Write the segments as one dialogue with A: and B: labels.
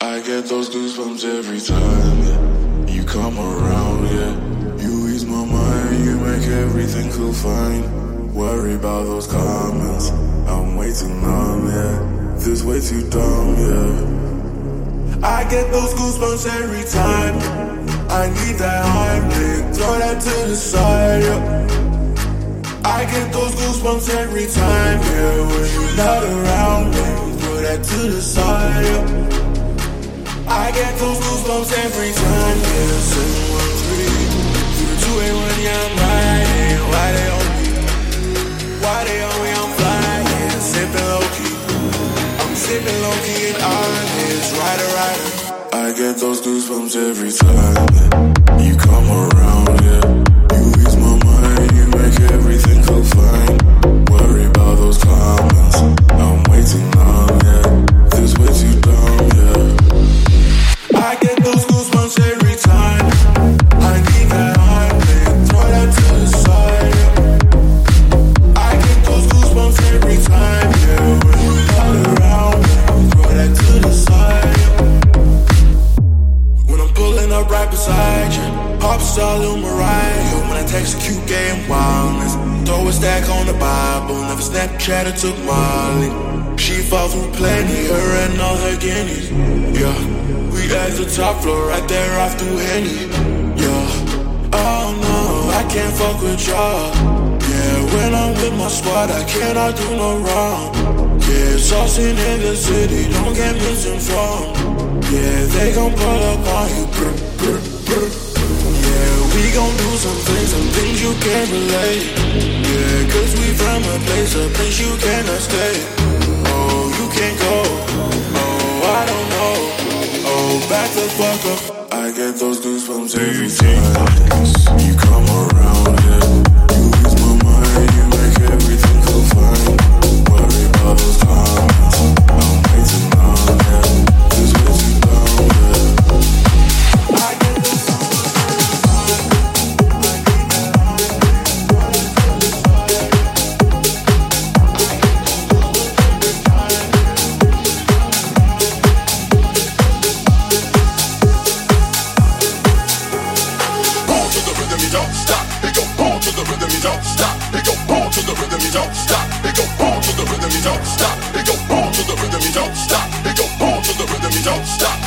A: I get those goosebumps every time yeah. you come around, yeah. You ease my mind, you make everything feel fine. Worry about those comments, I'm way too numb, yeah. This way too dumb, yeah. I get those goosebumps every time. I need that high kick, throw that to the side, yeah. I get those goosebumps every time, yeah. When you're not around, me, throw that to the side, yeah. I get those goosebumps every time. Yeah, seven one three, zero two eight one. Yeah, I'm riding. Why they on me? Why they on me? I'm flying, sipping low key. I'm sipping low key and honest. Rider, rider. I get those goosebumps every time you come around. They gon' pull up on you. Yeah, we gon' do some things, some things you can't relate. Yeah, cause we from a place, a place you cannot stay. Oh, you can't go. Oh, I don't know. Oh, back the fuck up. I get those goosebumps every time.
B: to the rhythm, you don't stop. It go boom to the rhythm, you don't stop. It go boom to the rhythm, you don't stop. It go boom to the rhythm, you don't stop.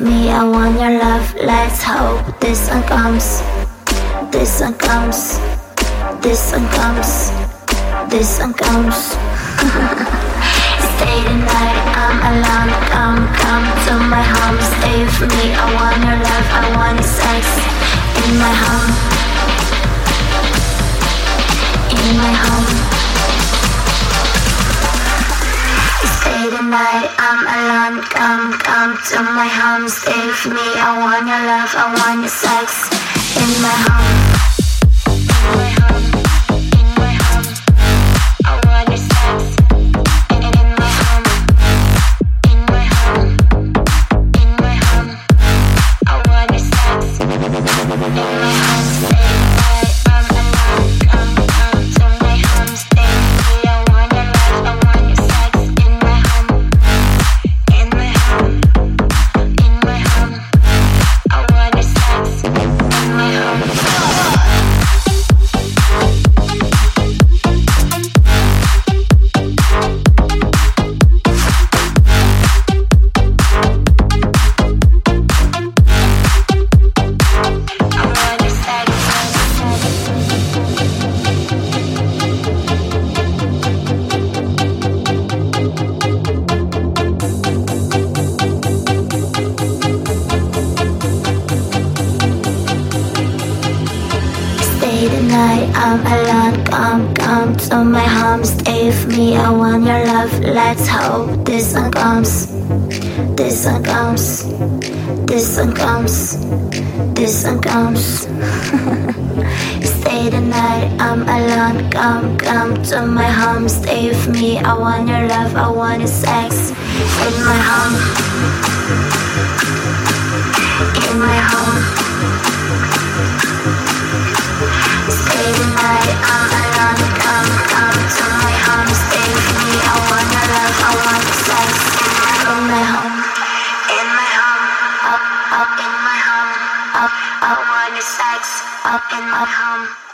B: Me.
C: I want your love. Let's hope this one comes. This one comes. This one comes. This one comes. stay the night, I'm alone. Come, come to my home, stay with me. I want your love. I want your sex in my home. In my home. I'm alone. Come, come to my home. With me. I want your love. I want your sex in my home. Let's hope this one comes. This one comes. This one comes. This one comes. stay the night, I'm alone. Come, come to my home. Stay with me. I want your love. I want your sex in my home. In my home. Stay the night, I'm alone. Come, Up, in my home, in my home, up, up in my home, up, I want the sex, up in my home.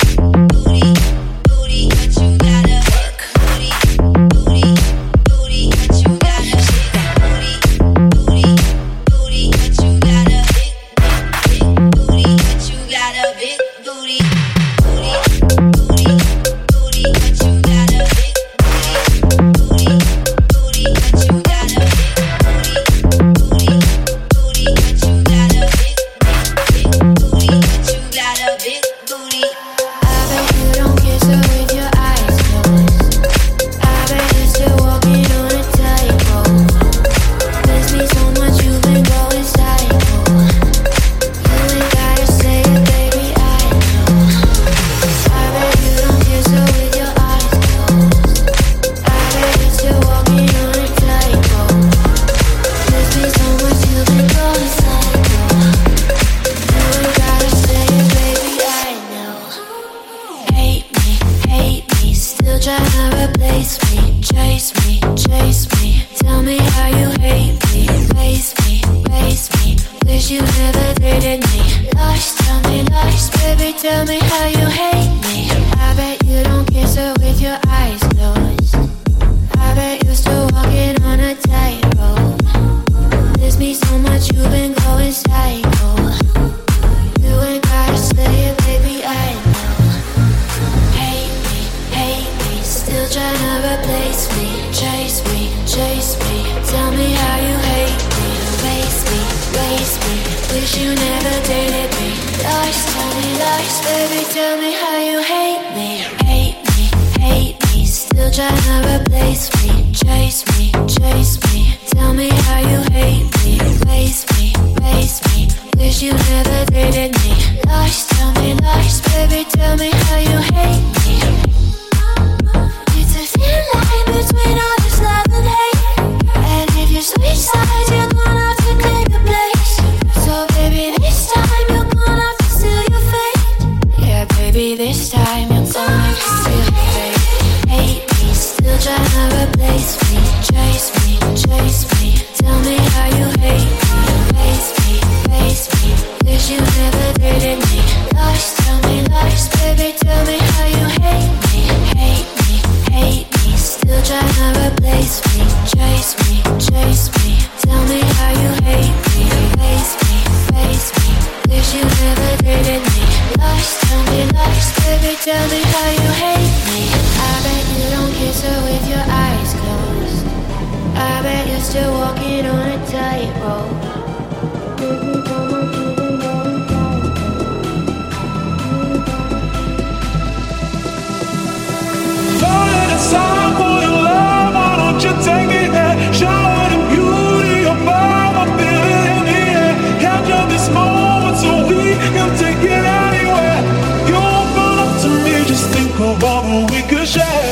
C: share.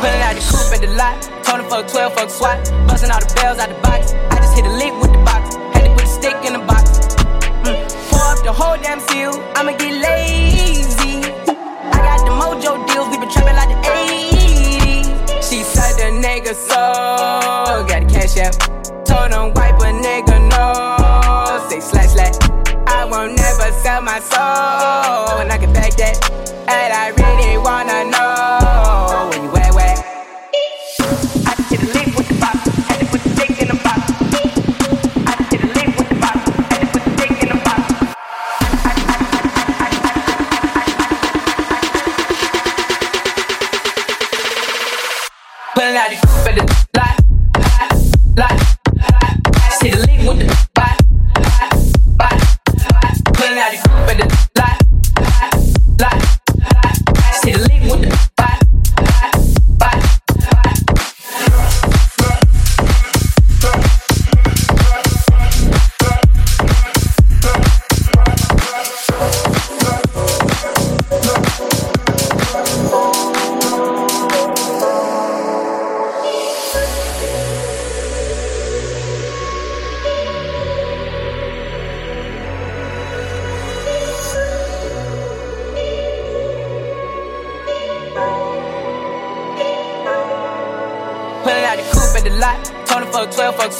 C: Pulling out the coupe at the lot. Told him fuck 12, fuck swat. Busting all the bells out the box. I just hit a lick with the box. Had to put a stick in the
D: box. Mm. Pour up the whole damn seal. I'ma get lazy. I got the mojo deals. We been trapping like the 80s. She said the nigga so. Got a cash out. Told him wipe a nigga no. Say slash slash. I won't never sell my soul. And I can back that. And I really wanna know.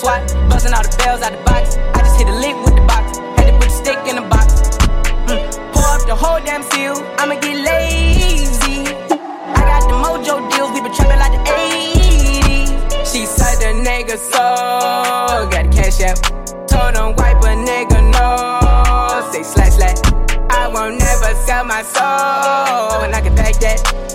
D: SWAT. Busting all the bells out the box. I just hit a lick with the box. Had to put the stick in the box. Mm. Pour up the whole damn seal. I'ma get lazy. I got the mojo deals. We been trapping like the 80s. She said the nigga so. Got the cash out. Told him wipe a nigga no. Say slash slash. I won't never sell my soul. And I can back that.